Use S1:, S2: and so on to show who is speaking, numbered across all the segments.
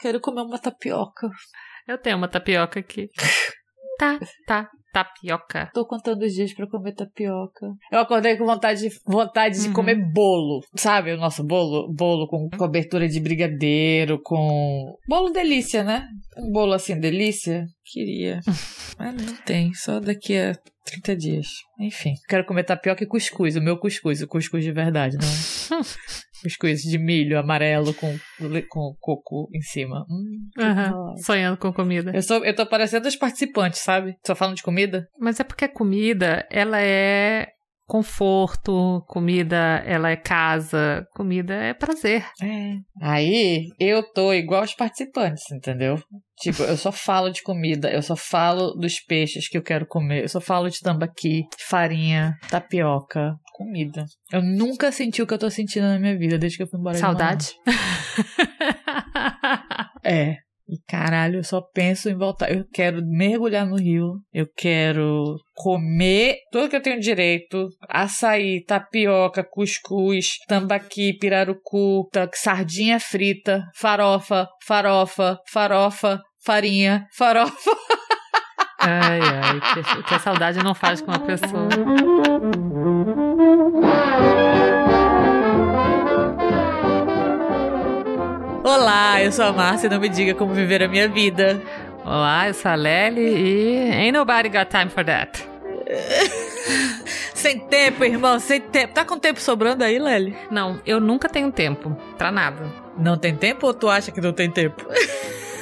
S1: quero comer uma tapioca.
S2: Eu tenho uma tapioca aqui. tá, tá, tapioca.
S1: Tô contando os dias pra comer tapioca. Eu acordei com vontade, de, vontade de uhum. comer bolo. Sabe o nosso bolo? Bolo com cobertura de brigadeiro, com. Bolo delícia, né? Um bolo assim, delícia. Queria. Mas não tem. Só daqui a 30 dias. Enfim. Quero comer tapioca e cuscuz. O meu cuscuz. O cuscuz de verdade, não. cuscuz de milho amarelo com, com coco em cima. Hum,
S2: uhum. Sonhando com comida.
S1: Eu, sou, eu tô parecendo os participantes, sabe? Só falando de comida.
S2: Mas é porque a comida, ela é conforto, comida, ela é casa, comida é prazer.
S1: É. Aí eu tô igual os participantes, entendeu? Tipo, eu só falo de comida, eu só falo dos peixes que eu quero comer, eu só falo de tambaqui, farinha, tapioca, comida. Eu nunca senti o que eu tô sentindo na minha vida desde que eu fui embora
S2: Saudade?
S1: é. E caralho, eu só penso em voltar. Eu quero mergulhar no rio. Eu quero comer tudo que eu tenho direito: açaí, tapioca, cuscuz, tambaqui, pirarucu, sardinha frita, farofa, farofa, farofa, farinha, farofa.
S2: Ai, ai, que, que a saudade não faz com uma pessoa.
S1: Olá, eu sou a Márcia e não me diga como viver a minha vida.
S2: Olá, eu sou a Lely e ain't nobody got time for that.
S1: sem tempo, irmão, sem tempo. Tá com tempo sobrando aí, Lely?
S2: Não, eu nunca tenho tempo pra nada.
S1: Não tem tempo ou tu acha que não tem tempo?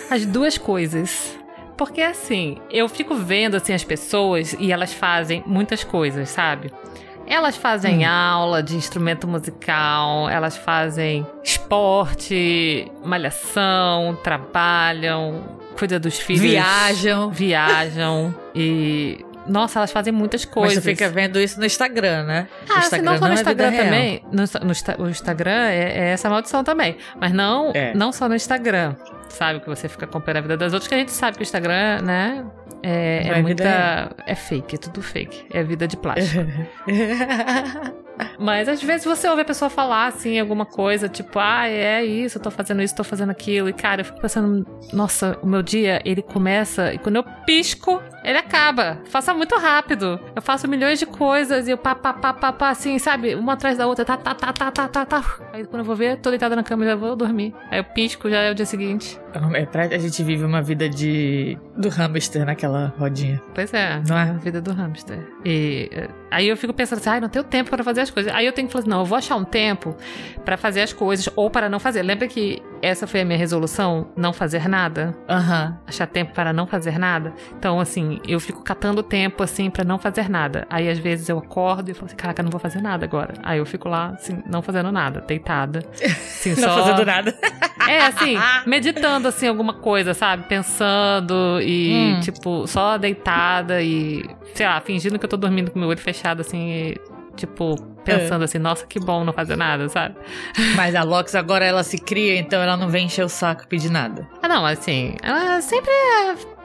S2: As duas coisas. Porque assim, eu fico vendo assim as pessoas e elas fazem muitas coisas, sabe? Elas fazem hum. aula de instrumento musical, elas fazem esporte, malhação, trabalham, cuidam dos filhos.
S1: Viajam.
S2: Viajam. e nossa, elas fazem muitas coisas.
S1: Mas você fica vendo isso no Instagram, né?
S2: Ah,
S1: Instagram
S2: não no é Instagram também. No, no, o Instagram é, é, essa maldição também. Mas não, é. não só no Instagram. Sabe que você fica acompanhando a vida das outras, que a gente sabe que o Instagram, né? É, é muita. É fake, é tudo fake. É vida de plástico. Mas às vezes você ouve a pessoa falar assim, alguma coisa, tipo, ah, é isso, eu tô fazendo isso, tô fazendo aquilo. E cara, eu fico pensando, nossa, o meu dia, ele começa e quando eu pisco, ele acaba. Faça muito rápido. Eu faço milhões de coisas e eu pá, pá, pá, pá, pá, assim, sabe? Uma atrás da outra, tá, tá, tá, tá, tá, tá, tá. Aí quando eu vou ver, tô deitada na cama e já vou dormir. Aí eu pisco, já é o dia seguinte.
S1: É a gente vive uma vida de. do hamster naquela rodinha.
S2: Pois é, não é? A vida do hamster. E eh, aí eu fico pensando assim, ai, não tenho tempo para fazer as coisas. Aí eu tenho que falar assim, não, eu vou achar um tempo para fazer as coisas ou para não fazer. Lembra que essa foi a minha resolução? Não fazer nada?
S1: Aham. Uhum.
S2: Achar tempo para não fazer nada? Então, assim, eu fico catando tempo, assim, para não fazer nada. Aí, às vezes, eu acordo e falo assim, caraca, não vou fazer nada agora. Aí eu fico lá, assim, não fazendo nada, deitada. Assim,
S1: não
S2: só...
S1: fazendo nada.
S2: É, assim, meditando, assim, alguma coisa, sabe? Pensando e, hum. tipo, só deitada e, sei lá, fingindo que eu tô dormindo com meu olho fechado, assim, e, tipo, pensando é. assim, nossa, que bom não fazer nada, sabe?
S1: Mas a Lox agora ela se cria, então ela não vem encher o saco pedir nada.
S2: Ah, não, assim, ela sempre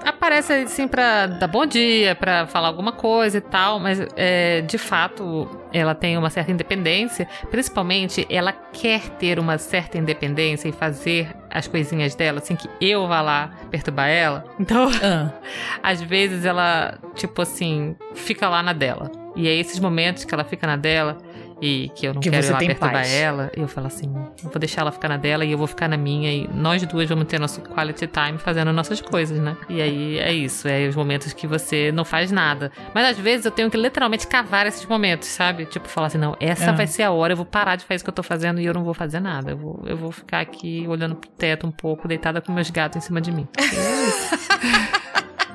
S2: aparece assim pra dar bom dia, pra falar alguma coisa e tal, mas é, de fato ela tem uma certa independência, principalmente ela quer ter uma certa independência e fazer as coisinhas dela, assim, que eu vá lá perturbar ela. Então, ah. às vezes ela, tipo assim, fica lá na dela. E é esses momentos que ela fica na dela e que eu não que quero ir lá perturbar paz. ela, eu falo assim, eu vou deixar ela ficar na dela e eu vou ficar na minha e nós duas vamos ter nosso quality time fazendo nossas coisas, né? E aí é isso, é os momentos que você não faz nada. Mas às vezes eu tenho que literalmente cavar esses momentos, sabe? Tipo, falar assim, não, essa é. vai ser a hora, eu vou parar de fazer isso que eu tô fazendo e eu não vou fazer nada. Eu vou, eu vou ficar aqui olhando pro teto um pouco, deitada com meus gatos em cima de mim. É isso.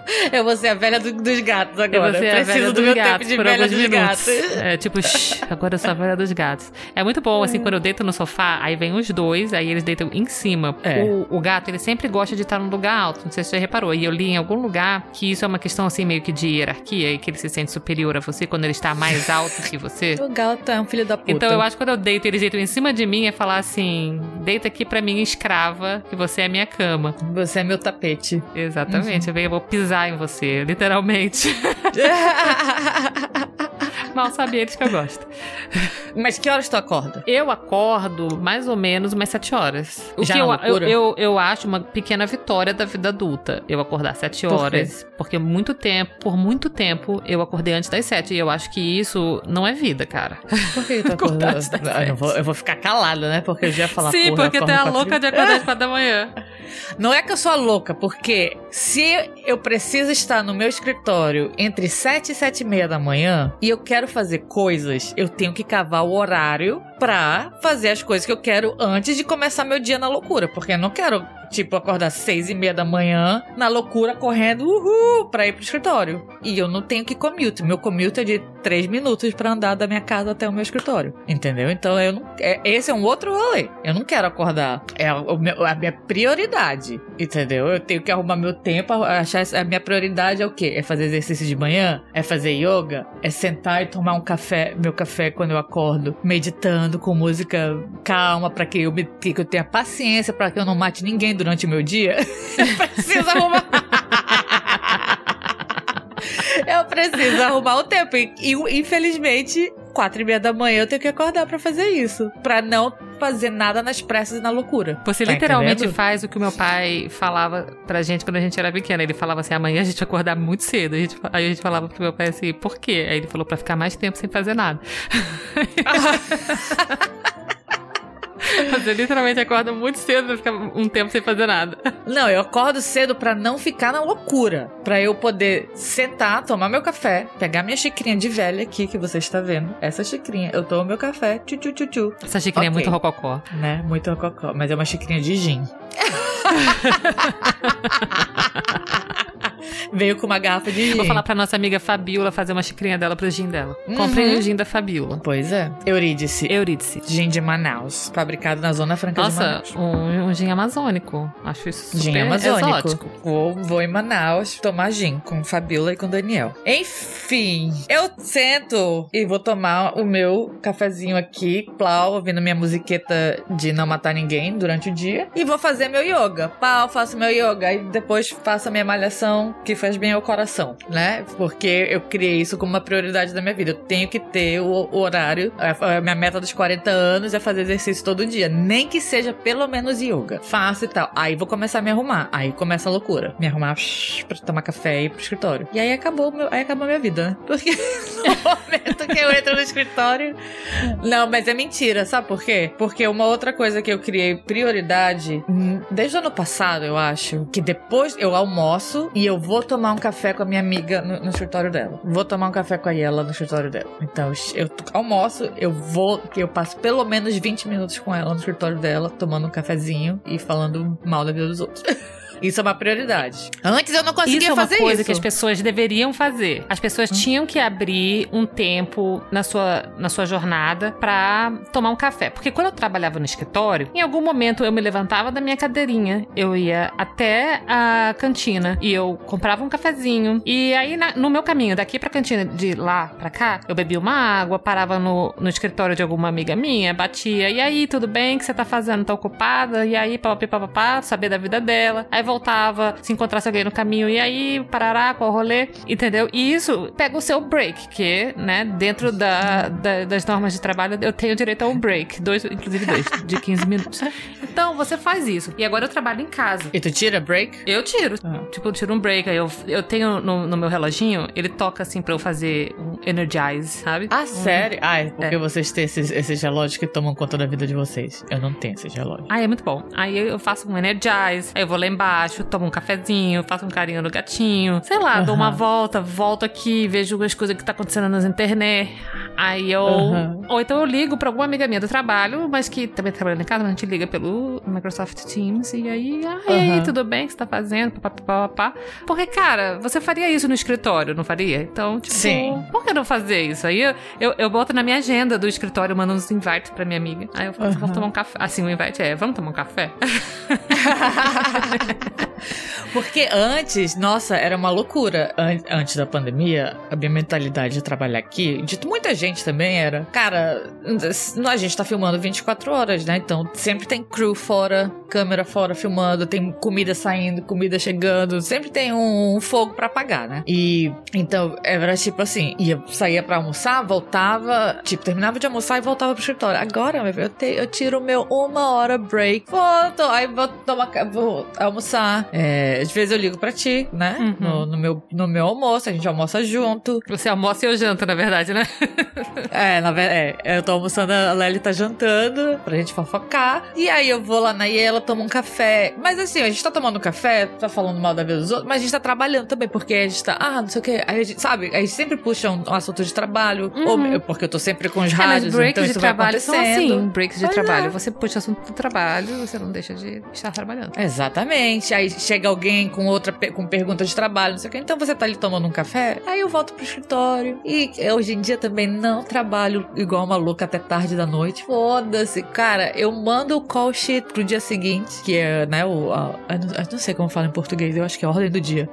S1: Eu vou ser a velha do, dos gatos agora. Eu vou ser
S2: a velha dos gatos por alguns minutos. Gatos. É tipo, shh, agora eu sou a velha dos gatos. É muito bom, assim, quando eu deito no sofá, aí vem os dois, aí eles deitam em cima. É. O, o, gato, ele sempre gosta de estar num lugar alto, não sei se você reparou. E eu li em algum lugar que isso é uma questão, assim, meio que de hierarquia e que ele se sente superior a você quando ele está mais alto que você.
S1: o gato é um filho da puta.
S2: Então eu acho que quando eu deito, eles deitam em cima de mim, é falar assim: deita aqui pra mim, escrava, que você é minha cama.
S1: Você é meu tapete.
S2: Exatamente. Uhum. Eu vou pisar em você, literalmente. Mal sabe eles que eu gosto.
S1: Mas que horas tu acorda?
S2: Eu acordo mais ou menos umas sete horas. O
S1: Já
S2: que
S1: na
S2: eu, eu, eu, eu acho uma pequena vitória da vida adulta. Eu acordar sete
S1: Por quê?
S2: horas. Porque muito tempo, por muito tempo, eu acordei antes das sete. E eu acho que isso não é vida, cara.
S1: Por que tu acordou?
S2: antes das
S1: Ah, eu, vou, eu vou ficar calada, né? Porque eu já ia falar
S2: Sim, porque tu é a louca de acordar às quatro da manhã.
S1: Não é que eu sou a louca, porque se eu preciso estar no meu escritório entre 7 e 7 e meia da manhã e eu quero fazer coisas, eu tenho que cavar o horário pra fazer as coisas que eu quero antes de começar meu dia na loucura. Porque eu não quero, tipo, acordar 6 e meia da manhã na loucura, correndo, uhul, pra ir pro escritório. E eu não tenho que commute. Meu commute é de 3 minutos pra andar da minha casa até o meu escritório. Entendeu? Então eu não. é- esse é um outro rolê. Eu não quero acordar. É meu- a minha prioridade. Entendeu? Eu tenho que arrumar meu tempo. Achar a minha prioridade é o quê? É fazer exercício de manhã? É fazer yoga? É sentar e tomar um café, meu café quando eu acordo, meditando com música calma pra que eu, que eu tenha paciência pra que eu não mate ninguém durante o meu dia. Eu preciso arrumar. Eu preciso arrumar o tempo. E, e, infelizmente, quatro e meia da manhã eu tenho que acordar pra fazer isso. Pra não fazer nada nas pressas e na loucura.
S2: Você
S1: Tá
S2: literalmente
S1: entendendo?
S2: faz o que o meu pai falava pra gente quando a gente era pequena. Ele falava assim: amanhã a gente vai acordar muito cedo. A gente, aí a gente falava pro meu pai assim: por quê? Aí ele falou pra ficar mais tempo sem fazer nada. Você literalmente acorda muito cedo pra ficar um tempo sem fazer nada.
S1: Não, eu acordo cedo pra não ficar na loucura. Pra eu poder sentar, tomar meu café, pegar minha xicrinha de velha aqui que você está vendo. Essa xicrinha, eu tomo meu café, tchu tchu tchu tchu,
S2: Essa xicrinha é
S1: Ok.
S2: muito rococó.
S1: né? Muito rococó, mas é uma xicrinha de gin. Veio com uma garrafa de gin.
S2: Vou falar pra nossa amiga Fabiola fazer uma xicrinha dela pro gin dela. Comprei
S1: Uhum.
S2: o gin da Fabiola.
S1: Pois é. Eurídice.
S2: Eurídice.
S1: Gin de Manaus. Fabricado na Zona Franca de
S2: Nossa,
S1: Manaus.
S2: um, um gin amazônico. Acho isso super
S1: Gin amazônico.
S2: exótico.
S1: Vou, vou em Manaus tomar gin com Fabiola e com Daniel. Enfim, eu sento e vou tomar o meu cafezinho aqui, plau, ouvindo minha musiqueta de não matar ninguém durante o dia. E vou fazer meu yoga. Pau, faço meu yoga. E depois faço a minha malhação, que faz bem ao coração, né? Porque eu criei isso como uma prioridade da minha vida. Eu tenho que ter o, horário. A, minha meta dos 40 anos é fazer exercício todo dia. Nem que seja pelo menos yoga. Faço e tal. Aí vou começar a me arrumar. Aí começa a loucura. Me arrumar pra tomar café e ir pro escritório. E aí acabou, aí acabou a minha vida, né? Porque no momento que eu entro no escritório. Não, mas é mentira, sabe por quê? Porque uma outra coisa que eu criei prioridade, hum, desde o ano passado, eu acho, que depois eu almoço e eu vou tomar um café com a minha amiga no, no escritório dela. Vou tomar um café com a Yela no escritório dela. Então, eu almoço, eu vou, que eu passo pelo menos 20 minutos com ela no escritório dela, tomando um cafezinho e falando mal da vida dos outros. Isso é uma prioridade. Antes eu não conseguia
S2: Isso é uma
S1: fazer
S2: coisa
S1: isso.
S2: que as pessoas deveriam fazer. As pessoas tinham que abrir um tempo na sua, na sua jornada pra tomar um café. Porque quando eu trabalhava no escritório, em algum momento eu me levantava da minha cadeirinha, eu ia até a cantina e eu comprava um cafezinho. E aí, na- no meu caminho daqui pra cantina, de lá pra cá, eu bebia uma água, parava no, no escritório de alguma amiga minha, batia. E aí, tudo bem? O que você tá fazendo? Tá ocupada? E aí, papapá, saber da vida dela. Aí voltava, se encontrasse alguém no caminho, e aí, parará, qual rolê, entendeu? E isso pega o seu break, que, né, dentro da, da- das normas de trabalho, eu tenho direito a um break, dois, inclusive dois, de 15 minutos. Então, você faz isso. E agora eu trabalho em casa.
S1: E tu tira break?
S2: Eu tiro.
S1: Ah.
S2: Tipo, eu tiro um break. Aí eu, eu tenho no, no meu reloginho, ele toca assim pra eu fazer um energize, sabe?
S1: Ah, sério? Ah, é porque
S2: É.
S1: vocês têm esses, esses relógios que tomam conta da vida de vocês. Eu não tenho esses relógios.
S2: Aí é muito bom. Aí eu faço um energize, aí eu vou lá embaixo, tomo um cafezinho, faço um carinho no gatinho. Sei lá, dou uma volta, volto aqui, vejo as coisas que tá acontecendo nas internet. Aí eu.
S1: Aham.
S2: Ou então eu ligo pra alguma amiga minha do trabalho, mas que também tá trabalhando em casa, mas a gente liga pelo Microsoft Teams. E aí, ah, e aí,
S1: Aham.
S2: tudo bem? O que você tá fazendo? Pá, pá, pá, pá. Porque, cara, você faria isso no escritório, não faria? Então, tipo,
S1: Sim.
S2: por que não fazer isso? Aí eu, eu, eu boto na minha agenda do escritório, mando uns invites pra minha amiga. Aí eu falo, assim, vamos tomar um café. Assim, o invite é, vamos tomar um café?
S1: Porque antes, nossa, era uma loucura. An antes da pandemia, a minha mentalidade de trabalhar aqui, de muita gente também era, cara, a gente tá filmando 24 horas, né? Então sempre tem crew fora, câmera fora filmando, tem comida saindo, comida chegando, sempre tem um, um fogo para apagar, né? E então era tipo assim, ia saía para almoçar, voltava, tipo, terminava de almoçar e voltava pro escritório. Agora, meu, eu, te, eu tiro o meu uma hora break, volto, aí vou tomar, vou almoçar. É, às vezes eu ligo para ti, né? Uhum. No, no, meu, no meu almoço, a gente almoça junto.
S2: Você almoça e eu janto, na verdade, né?
S1: é, na verdade, é, eu tô almoçando, a Lely tá jantando pra gente fofocar. E aí eu vou lá na Iela ela toma um café. Mas assim, a gente tá tomando café, tá falando mal da vida dos outros, mas a gente tá trabalhando também, porque a gente tá, ah, não sei o que. Aí a gente, sabe, a gente sempre puxa um, um assunto de trabalho, uhum. ou porque eu tô sempre com os é, rádios, breaks então
S2: de
S1: isso
S2: trabalho
S1: vai acontecendo.
S2: São assim, breaks de trabalho. É. Você puxa assunto do trabalho, você não deixa de estar trabalhando.
S1: Exatamente. Aí chega alguém com outra com pergunta de trabalho, não sei o que. Então você tá ali tomando um café, aí eu volto pro escritório. E hoje em dia também não trabalho igual uma louca até tarde da noite. Foda-se. Cara, eu mando o call sheet pro dia seguinte, que é né? O, a, eu não sei como fala em português, eu acho que é a ordem do dia.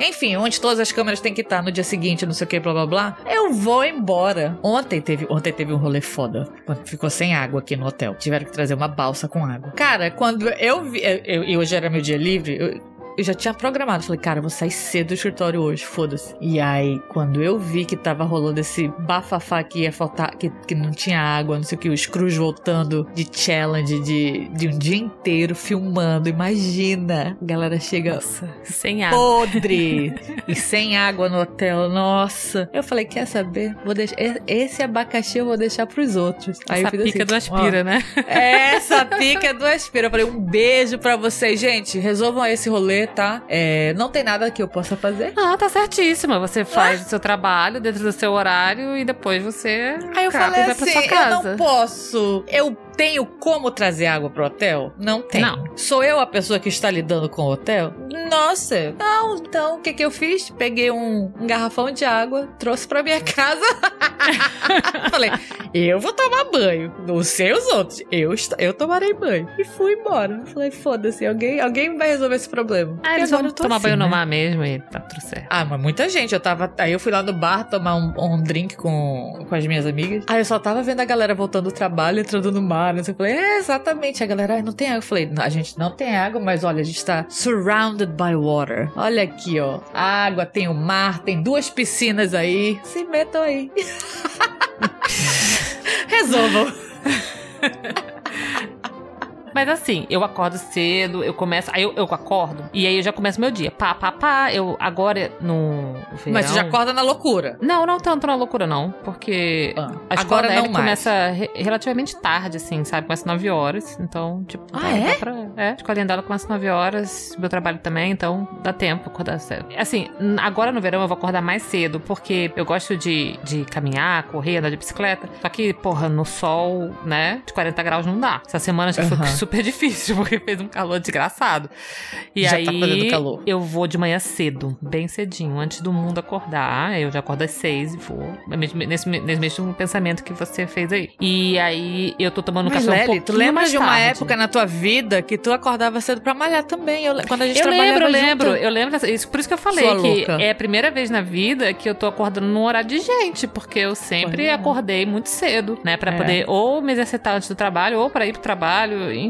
S1: Enfim, onde todas as câmeras têm que estar no dia seguinte, não sei o que, blá blá blá. Eu vou embora. Ontem teve, ontem teve um rolê foda. Ficou sem água aqui no hotel. Tiveram que trazer uma balsa com água. Cara, quando eu vi. E hoje era meu dia livre, eu, eu já tinha programado. Falei, cara, eu vou sair cedo do escritório hoje, foda-se. E aí, quando eu vi que tava rolando esse bafafá que ia faltar, que, que não tinha água, não sei o que, os cruz voltando de challenge de, de um dia inteiro filmando. Imagina, a galera chega.
S2: Nossa, sem água.
S1: Podre! e sem água no hotel, nossa. Eu falei, quer saber? Vou deixar. Esse abacaxi eu vou deixar pros outros.
S2: Aí Essa pica assim, do aspira, ó, né?
S1: Essa pica do aspira. Eu falei, um beijo pra vocês, gente. Resolvam esse rolê tá? É, não tem nada que eu possa fazer.
S2: Ah, tá certíssima. Você faz ah. o seu trabalho dentro do seu horário e depois você.
S1: Aí eu falei assim: eu não posso. Eu tenho como trazer água pro hotel? Não tem. Não. Sou eu a pessoa que está lidando com o hotel? Nossa. Não, então o que que eu fiz? Peguei um, um garrafão de água, trouxe pra minha casa. Falei, eu vou tomar banho. Não sei os outros. Eu, eu tomarei banho. E fui embora. Falei, foda-se, alguém, alguém vai resolver esse problema.
S2: Ah, eles vão tomar assim, banho né? no mar mesmo e tá tudo certo.
S1: Ah, mas muita gente. Eu tava. Aí eu fui lá no bar tomar um, um drink com, com as minhas amigas. Aí eu só tava vendo a galera voltando do trabalho, entrando no mar eu falei, é, exatamente. A galera, não tem água. Eu falei, a gente não tem água, mas olha, a gente tá surrounded by water. Olha aqui, ó. água, tem o mar, tem duas piscinas aí. Se metam aí. Resolvam.
S2: Mas assim, eu acordo cedo, eu começo. Aí eu, eu acordo e aí eu já começo meu dia. Pá, pá, pá. Eu agora no.
S1: Verão, Mas você já acorda na loucura?
S2: Não, não tanto na loucura, não. Porque ah, a escola agora não começa re relativamente tarde, assim, sabe? Começa 9 horas. Então, tipo.
S1: Ah, é?
S2: Pra, é, a escolinha dela começa 9 horas, meu trabalho também, então dá tempo acordar cedo. Assim, agora no verão eu vou acordar mais cedo, porque eu gosto de, de caminhar, correr, andar de bicicleta. Só que, porra, no sol, né, de 40 graus não dá. Essa semana já uhum. foi super difícil, porque fez um calor desgraçado. E já tá aí tá calor. eu vou de manhã cedo, bem cedinho, antes do mundo acordar. Eu já acordo às seis e vou. Nesse, nesse mesmo pensamento que você fez aí. E aí eu tô tomando Mas, café Lely, um pouquinho
S1: tu lembra
S2: de
S1: uma tarde. época na tua vida que tu acordava cedo pra malhar também? Eu, quando a gente
S2: eu lembro,
S1: eu
S2: lembro, eu lembro. Isso, por isso que eu falei Sua que louca. é a primeira vez na vida que eu tô acordando num horário de gente, porque eu sempre é. acordei muito cedo, né? Pra é. poder ou me exercitar antes do trabalho, ou para ir pro trabalho, enfim,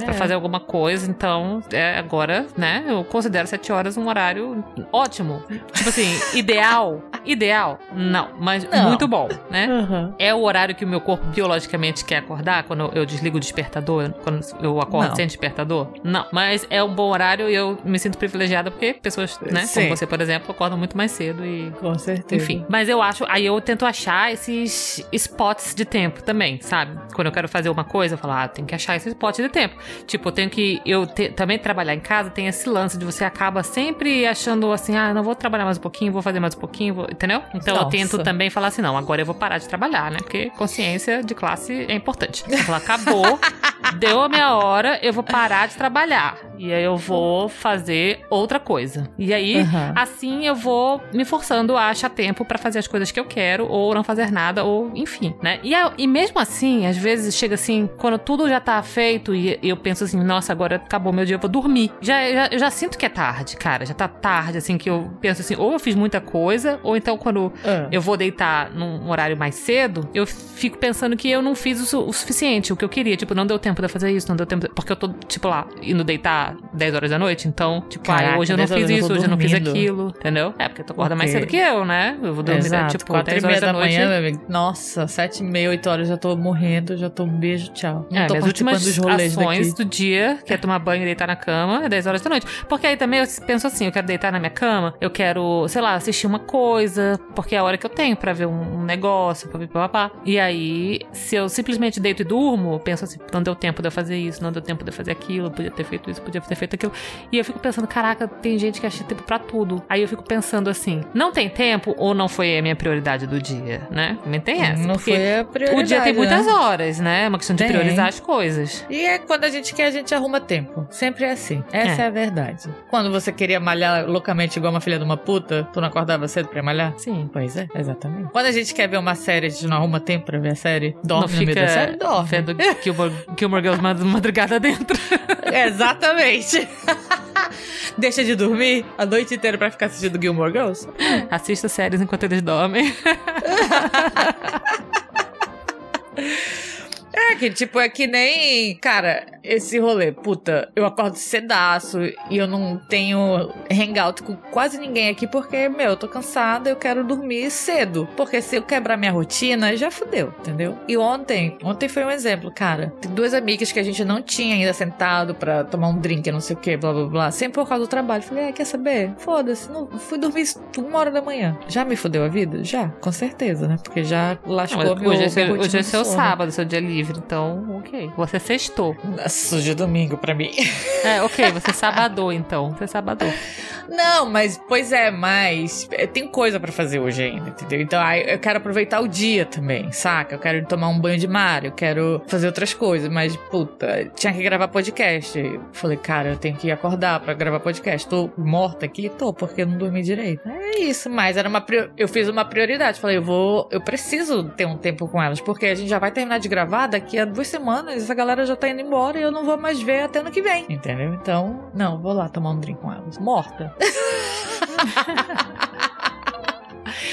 S2: é. para fazer alguma coisa. Então, é, agora, né? Eu considero sete horas um horário ótimo. Tipo assim, ideal. Ideal? Não, mas não. muito bom, né? Uhum. É o horário que o meu corpo biologicamente quer acordar quando eu desligo o despertador, quando eu acordo não. sem despertador? Não, mas é um bom horário e eu me sinto privilegiada porque pessoas, né, Sim. como você, por exemplo, acordam muito mais cedo e.
S1: Com certeza.
S2: Enfim. Mas eu acho, aí eu tento achar esses spots de tempo também, sabe? Quando eu quero fazer uma coisa, eu falo, ah, tem que achar esse spot de tempo. Tipo, eu tenho que. Eu te, também trabalhar em casa tem esse lance de você acaba sempre achando assim, ah, não vou trabalhar mais um pouquinho, vou fazer mais um pouquinho, vou, entendeu? Então Nossa. eu tento também falar assim, não, agora eu vou parar de trabalhar, né? Porque consciência de classe é importante. Ela acabou, deu a minha hora, eu vou parar de trabalhar. E aí eu vou fazer outra coisa. E aí,
S1: Aham.
S2: assim eu vou me forçando a achar tempo pra fazer as coisas que eu quero, ou não fazer nada, ou enfim, né? E, e mesmo assim, às vezes chega assim, quando tudo já tá feito e eu penso assim, nossa, agora acabou meu dia, eu vou dormir. Já, já- eu já sinto que é tarde, cara. Já tá tarde, assim, que eu penso assim, ou eu fiz muita coisa, ou então quando
S1: Ah.
S2: eu vou deitar num horário mais cedo, eu fico pensando que eu não fiz o, o suficiente, o que eu queria. Tipo, não deu tempo de eu fazer isso, não deu tempo. de- Porque eu tô, tipo, lá, indo deitar 10 horas da noite, então, tipo,
S1: Caraca,
S2: ah, hoje eu não
S1: 10 horas
S2: fiz
S1: eu
S2: isso,
S1: tô
S2: hoje eu não fiz aquilo, entendeu? É, porque tu acorda mais
S1: Ok.
S2: cedo que eu, né? Eu vou dormir,
S1: Exato,
S2: tipo,
S1: 4 e
S2: 10
S1: meia
S2: horas
S1: da
S2: da noite.
S1: manhã. Nossa, 7 e meia, 8 horas já tô morrendo, já tô um beijo, tchau. Não
S2: É,
S1: tô participando
S2: últimas
S1: dos rolês
S2: ações do dia, que é tomar banho e deitar na cama, é 10 horas da noite. Porque aí também eu penso assim, eu quero deitar na minha cama, eu quero, sei lá, assistir uma coisa, porque é a hora que eu tenho pra ver um, negócio, papapá. E aí, se eu simplesmente deito e durmo, eu penso assim, não deu tempo de eu fazer isso, não deu tempo de eu fazer aquilo, podia ter feito isso, podia ter feito aquilo. E eu fico pensando, caraca, tem gente que acha tempo pra tudo. Aí eu fico pensando assim, não tem tempo ou não foi a minha prioridade do dia, né? Também tem essa.
S1: Não foi a prioridade,
S2: o dia tem muitas
S1: né?
S2: horas, né? É uma questão de
S1: Tem.
S2: priorizar as coisas.
S1: E é quando a gente quer, a gente arruma tempo. Sempre é assim. Essa é,
S2: É.
S1: a verdade. Quando você queria malhar loucamente igual uma filha de uma puta, tu não acordava cedo pra malhar?
S2: Sim.
S1: Pois é, exatamente. Quando a gente quer ver uma série, a gente não arruma tempo pra ver a série. Dorme
S2: não
S1: no meio
S2: fica
S1: da série? Dorme.
S2: vendo Gilmore, Gilmore Girls mad- madrugada dentro.
S1: Exatamente. Deixa de dormir a noite inteira pra ficar assistindo Gilmore Girls?
S2: Assista séries enquanto eles dormem.
S1: É que, tipo, é que nem. Cara, esse rolê, puta, eu acordo cedaço e eu não tenho hangout com quase ninguém aqui porque, meu, eu tô cansada, eu quero dormir cedo. Porque se eu quebrar minha rotina, já fudeu, entendeu? E ontem, ontem foi um exemplo, cara. Tem duas amigas que a gente não tinha ainda sentado pra tomar um drink, não sei o que, blá blá blá. Sempre por causa do trabalho. Falei, ah, quer saber? Foda-se, não, fui dormir uma hora da manhã. Já me fudeu a vida? Já, com certeza, né? Porque já lascou
S2: Não,
S1: meu
S2: hoje, é seu,
S1: rotina
S2: hoje é seu
S1: sono.
S2: sábado, seu dia livre, então, ok. Você sextou.
S1: Hoje é domingo pra mim.
S2: É, ok, você sabadou, então. Você sabadou.
S1: Não, mas, pois é, mas é, tem coisa pra fazer hoje ainda, entendeu? Então, aí eu quero aproveitar o dia também, saca? Eu quero tomar um banho de mar, eu quero fazer outras coisas, mas, puta, tinha que gravar podcast. Eu Falei, cara, eu tenho que acordar pra gravar podcast. Tô morta aqui? Tô, porque eu não dormi direito. É isso, mas era uma prior... eu fiz uma prioridade. Falei, eu vou, eu preciso ter um tempo com elas, porque a gente já vai terminar de gravar daqui a duas semanas, essa galera já tá indo embora e eu não vou mais ver até ano que vem, entendeu? Então, não, vou lá tomar um drink com elas. Morta.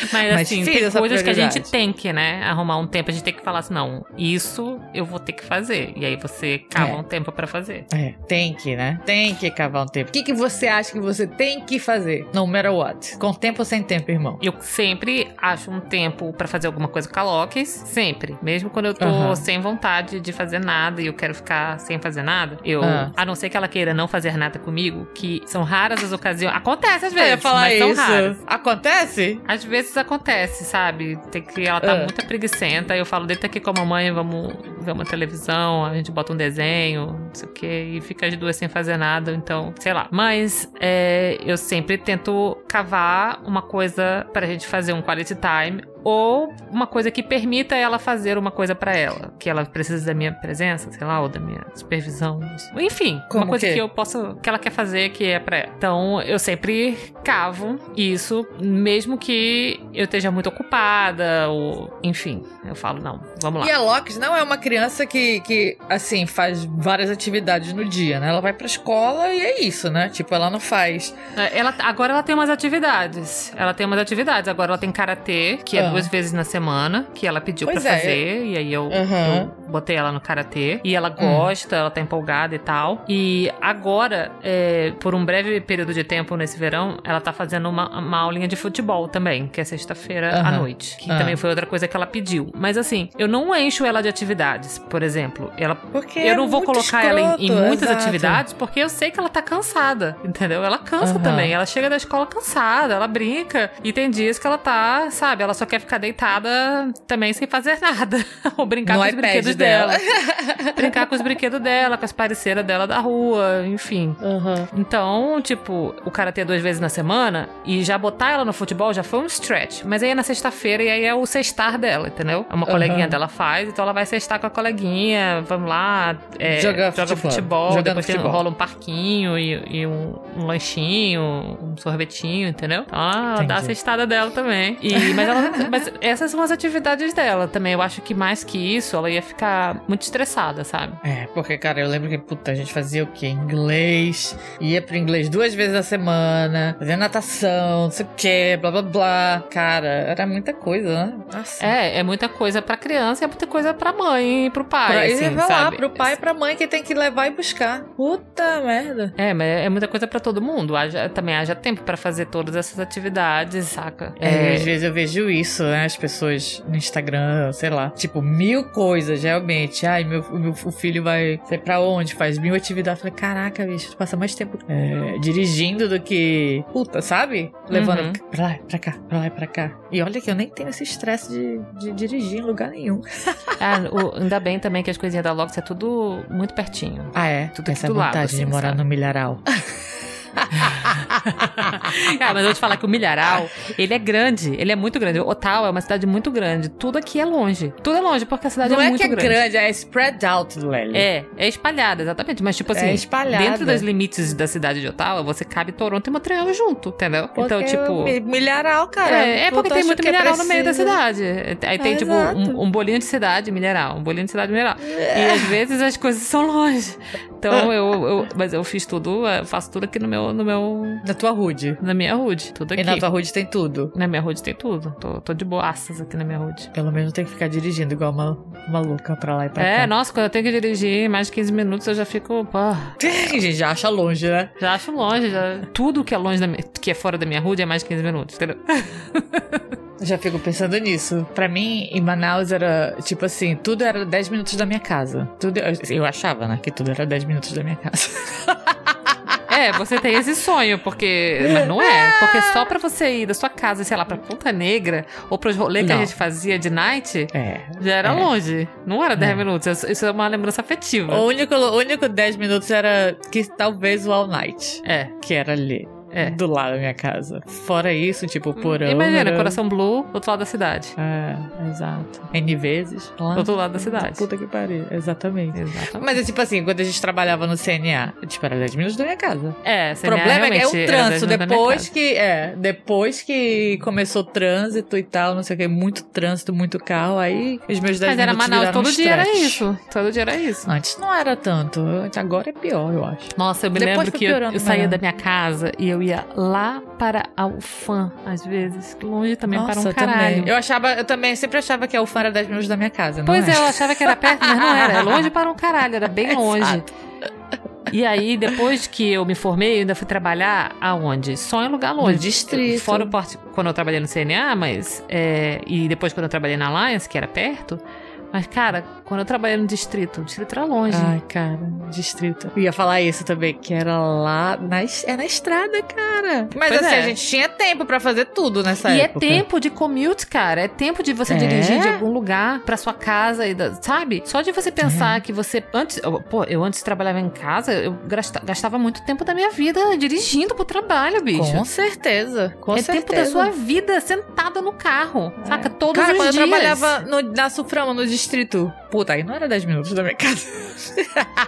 S2: Mas,
S1: Mas
S2: assim, tem coisas que a gente tem que, né, arrumar um tempo. A gente tem que falar assim, não, isso eu vou ter que fazer. E aí você cava
S1: É.
S2: um tempo pra fazer.
S1: É, tem que, né? Tem que cavar um tempo. O que, que você acha que você tem que fazer? No matter what. Com tempo ou sem tempo, irmão?
S2: Eu sempre acho um tempo pra fazer alguma coisa com a Loki, sempre. Mesmo quando eu tô sem vontade de fazer nada e eu quero ficar sem fazer nada, eu,
S1: Ah.
S2: a não ser que ela queira não fazer nada comigo, que são raras as ocasiões. Acontece às
S1: Eu ia
S2: vezes,
S1: falar
S2: mas são
S1: isso.
S2: raras.
S1: Acontece?
S2: Às vezes acontece, sabe? Tem que ela tá
S1: Ah.
S2: muito preguiçenta. Eu falo, deita aqui com a mamãe, vamos ver uma televisão, a gente bota um desenho, não sei o quê, e fica as duas sem fazer nada, então, sei lá. Mas é, eu sempre tento cavar uma coisa pra gente fazer um quality time. Ou uma coisa que permita ela fazer uma coisa pra ela. Que ela precisa da minha presença, sei lá, ou da minha supervisão. Enfim,
S1: Como
S2: uma coisa
S1: que?
S2: que eu posso. que ela quer fazer que é pra ela. Então, eu sempre cavo isso, mesmo que eu esteja muito ocupada, ou. Enfim, eu falo, não, vamos lá.
S1: E a Locks não é uma criança que, que, assim, faz várias atividades no dia, né? Ela vai pra escola e é isso, né? Tipo, ela não faz.
S2: É, Ela, agora ela tem umas atividades. Ela tem umas atividades. Agora ela tem karatê, que é
S1: Ah.
S2: duas vezes na semana, que ela pediu
S1: Pois
S2: pra
S1: é.
S2: fazer. E aí eu,
S1: Aham.
S2: eu botei ela no karatê. E ela
S1: Hum.
S2: gosta, ela tá empolgada e tal. E agora, é, por um breve período de tempo nesse verão, ela tá fazendo uma, uma aulinha de futebol também, que é sexta-feira à
S1: Aham.
S2: noite. Que
S1: Ah.
S2: também foi outra coisa que ela pediu. Mas assim, eu não encho ela de atividades, por exemplo. Ela
S1: Porque
S2: eu
S1: é
S2: não vou colocar ela em, em
S1: escroto,
S2: muitas
S1: exato.
S2: atividades porque eu sei que ela tá cansada, entendeu? Ela cansa também. Ela chega da escola cansada, ela brinca. E tem dias que ela tá, sabe, ela só quer ficar deitada também sem fazer nada. Ou brincar
S1: No
S2: com os brinquedos
S1: dela.
S2: brincar com os brinquedos dela, com as parceiras dela da rua, enfim.
S1: Uhum.
S2: Então, tipo, o cara ter duas vezes na semana e já botar ela no futebol já foi um stretch. Mas aí é na sexta-feira e aí é o sextar dela, entendeu? É uma
S1: Uhum.
S2: coleguinha dela faz, então ela vai sextar com a coleguinha, vamos lá, é,
S1: Jogar
S2: joga
S1: futebol.
S2: futebol,
S1: Jogando
S2: depois
S1: futebol.
S2: rola um parquinho e, e um, um lanchinho, um sorvetinho, entendeu? Então ela dá a
S1: Entendi.
S2: sextada dela também. E, mas, ela- mas essas são as atividades dela também. Eu acho que mais que isso, ela ia ficar muito estressada, sabe?
S1: É, porque, cara, eu lembro que, puta, a gente fazia o quê? Inglês. Ia pro inglês duas vezes na semana. Fazia natação, não sei o quê, blá blá blá. Cara, era muita coisa, né? Nossa.
S2: É, é muita coisa pra criança e é muita coisa pra mãe e pro pai,
S1: Pra,
S2: assim,
S1: e vai lá, pro pai e pra mãe que tem que levar e buscar. Puta merda.
S2: É, mas é muita coisa pra todo mundo. Haja, também haja tempo pra fazer todas essas atividades, saca?
S1: É, às vezes eu vejo isso, né? As pessoas no Instagram, sei lá, tipo, mil coisas, realmente. Ai, meu, o meu o filho vai sei pra onde, faz mil atividades. Falei, caraca, bicho, tu passa mais tempo é, dirigindo do que. Puta, sabe? Levando
S2: Uhum.
S1: pra lá, pra cá, pra lá e pra cá. E olha que eu nem tenho esse estresse de, de dirigir em lugar nenhum.
S2: Ah, o- ainda bem também que as coisinhas da Lox é tudo muito pertinho.
S1: Ah, é?
S2: Tudo
S1: Essa
S2: do lado,
S1: vontade de
S2: assim,
S1: morar
S2: sabe?
S1: no milharal.
S2: Ah, mas eu vou te falar que o Milharal, ele é grande, ele é muito grande. Ottawa é uma cidade muito grande. Tudo aqui é longe. Tudo é longe, porque a cidade
S1: Não
S2: é
S1: é
S2: muito
S1: que é
S2: grande.
S1: grande, é spread out, Lely.
S2: É, é espalhada, exatamente. Mas, tipo
S1: É
S2: assim,
S1: espalhada.
S2: dentro dos limites da cidade de Ottawa, você cabe Toronto e Montreal junto, entendeu?
S1: Porque
S2: então, tipo.
S1: mi- Milharal, cara.
S2: É, é porque tem muito
S1: que é
S2: mineral no meio da cidade. Aí tem,
S1: É,
S2: tipo, um, um bolinho de cidade mineral, um bolinho de cidade mineral.
S1: É.
S2: E às vezes as coisas são longe. Então eu, eu- Mas eu fiz tudo, eu faço tudo aqui no meu. No meu
S1: Na tua rude.
S2: na minha hood. Tudo aqui.
S1: E na tua rude tem tudo.
S2: Na minha hood tem tudo. Tô, tô de boaças aqui na minha hood.
S1: Pelo menos não tem que ficar dirigindo igual uma maluca pra lá e pra
S2: É,
S1: cá.
S2: nossa, quando eu tenho que dirigir mais de 15 minutos, eu já fico. Pô,
S1: gente já acha longe, né?
S2: já acho longe. Já... Tudo que é longe da minha, que é fora da minha hood é mais de 15 minutos, entendeu?
S1: Já fico pensando nisso. Pra mim, em Manaus era, tipo assim, tudo era 10 minutos da minha casa. Tudo, eu achava, né, que tudo era 10 minutos da minha casa.
S2: É, você tem esse sonho, porque. Mas não é. Porque só pra você ir da sua casa, sei lá, pra Ponta Negra, ou pros rolês que a gente fazia de night,
S1: É.
S2: já era
S1: É.
S2: longe. Não era 10
S1: É.
S2: minutos. Isso isso é uma lembrança afetiva.
S1: O único, o único 10 minutos era que talvez o All Night,
S2: É,
S1: que era ali.
S2: É.
S1: Do lado da minha casa. Fora isso, tipo, porão.
S2: Imagina,
S1: era-
S2: Coração Blue, outro lado da cidade.
S1: É, exato. N vezes. Lá.
S2: Outro lado da cidade.
S1: Puta que pariu. Exatamente.
S2: Exatamente.
S1: Mas é tipo assim, quando a gente trabalhava no CNA, tipo, era 10 minutos da minha casa.
S2: É,
S1: O problema é que é o trânsito.
S2: 10 minutos da minha
S1: Depois que. É, depois que começou o trânsito e tal, não sei o que, muito trânsito, muito carro, aí os meus 10
S2: Mas era Manaus, todo
S1: um
S2: dia era isso. Todo dia era isso.
S1: Antes não era tanto. Agora é pior, eu acho.
S2: Nossa, eu me
S1: Depois
S2: lembro que eu, eu saía
S1: né?
S2: da minha casa e eu ia lá para Alfã, às vezes. Longe também para um
S1: Nossa,
S2: caralho.
S1: também. Eu achava, eu também sempre achava que a UFAM era 10 minutos da minha casa.
S2: Pois
S1: é,
S2: é, eu achava que era perto, mas não era. É longe para um caralho, era bem longe.
S1: Exato.
S2: E aí, depois que eu me formei, eu ainda fui trabalhar aonde? Só em lugar longe.
S1: No distrito.
S2: Fora o porte, quando eu trabalhei no CNA, mas. é, e depois quando eu trabalhei na Alliance, que era perto. Mas, cara, quando eu trabalhei no distrito, o distrito era longe.
S1: Ai, cara, distrito. Eu ia falar isso também, que era lá na, é na estrada, cara. Mas
S2: Pois
S1: assim,
S2: é.
S1: a gente tinha tempo pra fazer tudo nessa
S2: E
S1: época.
S2: é tempo de commute, cara. É tempo de você
S1: É?
S2: dirigir de algum lugar pra sua casa e da- sabe? Só de você
S1: É.
S2: pensar que você antes, pô, eu antes trabalhava em casa, eu gasta- gastava muito tempo da minha vida dirigindo pro trabalho, bicho.
S1: Com certeza, com
S2: é
S1: certeza.
S2: tempo da sua vida sentada no carro, saca? Todos
S1: Cara,
S2: os
S1: quando
S2: dias.
S1: eu trabalhava no- na Suframa, no distrito. Puta, aí não era 10 minutos da minha casa.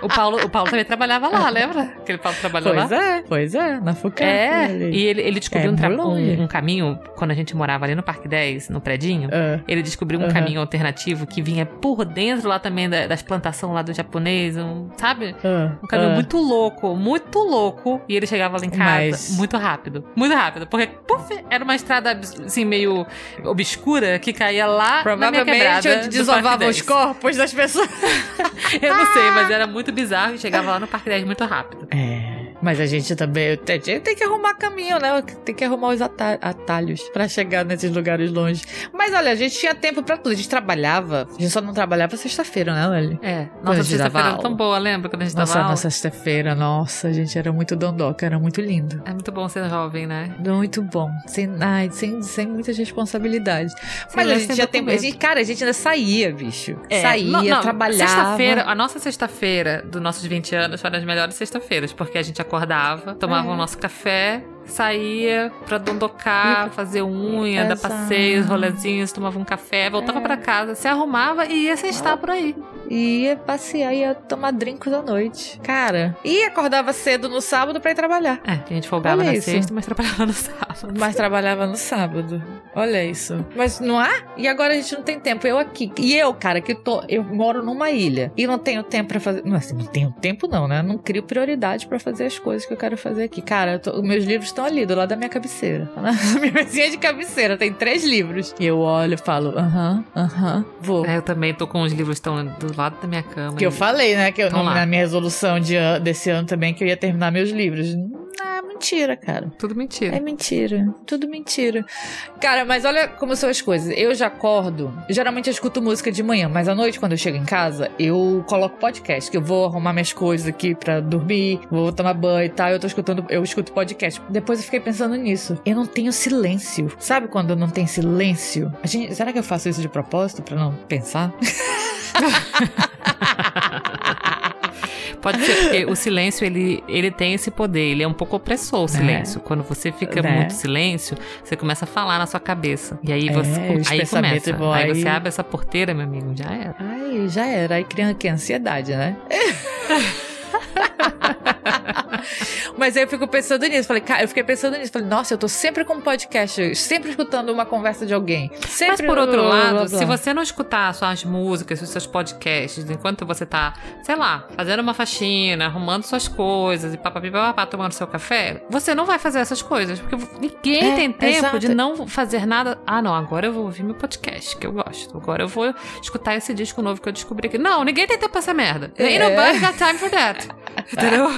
S2: O Paulo, o Paulo também trabalhava lá, lembra? Aquele Paulo trabalhou
S1: Pois
S2: lá.
S1: é, pois é, na Fucam.
S2: É,
S1: ali.
S2: e ele, ele descobriu
S1: É
S2: um, tra- um, um caminho, quando a gente morava ali no Parque 10, no predinho,
S1: Ah,
S2: Ele descobriu um
S1: Aham.
S2: caminho alternativo que vinha por dentro lá também da- das plantações lá do japonês, um, sabe?
S1: ah,
S2: Um caminho
S1: ah.
S2: muito louco, muito louco. E ele chegava lá em casa
S1: Mas-
S2: muito rápido. Muito rápido. Porque, puf, era uma estrada assim, meio obscura que caía lá na minha
S1: Provavelmente
S2: quebrada.
S1: onde desovava
S2: Parque
S1: os
S2: 10.
S1: corpos das pessoas.
S2: Eu não sei, mas era muito bizarro e chegava lá no Parque 10 muito rápido.
S1: É. Mas a gente também tem, tem que arrumar caminho, né? Tem que arrumar os atalhos para chegar nesses lugares longe. Mas olha, a gente tinha tempo para tudo. A gente trabalhava. A gente só não trabalhava sexta-feira, né, Lely?
S2: É. Nossa, sexta-feira era tão boa, lembra quando a gente
S1: nossa,
S2: tava
S1: Nossa, sexta-feira, nossa, a gente era muito dondoca, era muito lindo.
S2: É muito bom ser jovem, né?
S1: Muito bom. Sem, ai, sem, sem muitas responsabilidades. Sem Mas a gente tinha tempo. A gente, cara, a gente ainda saía, bicho. É. Saía, não, não, trabalhava.
S2: Sexta-feira, a nossa sexta-feira dos nossos 20 anos foi das melhores sexta-feiras, porque a gente acordava, tomava o nosso café, saía pra dondocar, e... fazer unha, Exato. dar passeios, rolezinhos, tomava um café, voltava é. para casa, se arrumava e ia sextar por aí.
S1: Ia passear, ia tomar drinks à noite. Cara, e acordava cedo no sábado para ir trabalhar.
S2: É, a gente folgava Olha na isso. sexta, mas trabalhava no sábado.
S1: Mas trabalhava no sábado. Olha isso. Mas não há? E agora a gente não tem tempo. Eu aqui. E eu, cara, que tô. Eu moro numa ilha. E não tenho tempo para fazer. Não, assim, não tenho tempo, não, né? Não crio prioridade para fazer as coisas que eu quero fazer aqui. Cara, tô, meus livros estão ali, do lado da minha cabeceira. Na minha mesinha de cabeceira tem três livros. E eu olho e falo, aham, uh aham, -huh, uh -huh, vou.
S2: É, eu também tô com os livros estão do lado da minha cama.
S1: Que eu falei, né? Que eu, na minha resolução de, desse ano também que eu ia terminar meus livros. Ah, mentira, cara.
S2: Tudo mentira.
S1: É mentira. Tudo mentira. Cara, mas olha como são as coisas. Eu já acordo. Geralmente eu escuto música de manhã, mas à noite, quando eu chego em casa, eu coloco podcast. Que eu vou arrumar minhas coisas aqui pra dormir, vou tomar banho e tal. Eu tô escutando, eu escuto podcast. Depois eu fiquei pensando nisso. Eu não tenho silêncio. Sabe quando não tem silêncio? A gente, será que eu faço isso de propósito pra não pensar?
S2: Pode ser, porque o silêncio, ele, ele tem esse poder, ele é um pouco opressor, o é. silêncio. É. Quando você fica é. muito silêncio, você começa a falar na sua cabeça. E aí você é, aí começa. Vão, aí, aí você abre essa porteira, meu amigo, já era.
S1: Aí já era. Aí cria aqui ansiedade, né? Mas aí eu fico pensando nisso. Falei, cara, eu fiquei pensando nisso. Falei, nossa, eu tô sempre com um podcast, sempre escutando uma conversa de alguém. Sempre
S2: Mas por outro lado, blá, blá. se você não escutar suas músicas, os seus podcasts, enquanto você tá, sei lá, fazendo uma faxina, arrumando suas coisas e papapá, tomando seu café, você não vai fazer essas coisas. Porque ninguém é, tem tempo exato. de não fazer nada. Ah, não, agora eu vou ouvir meu podcast, que eu gosto. Agora eu vou escutar esse disco novo que eu descobri aqui. Não, ninguém tem tempo pra essa merda. É. Ain't nobody got time for that. Entendeu?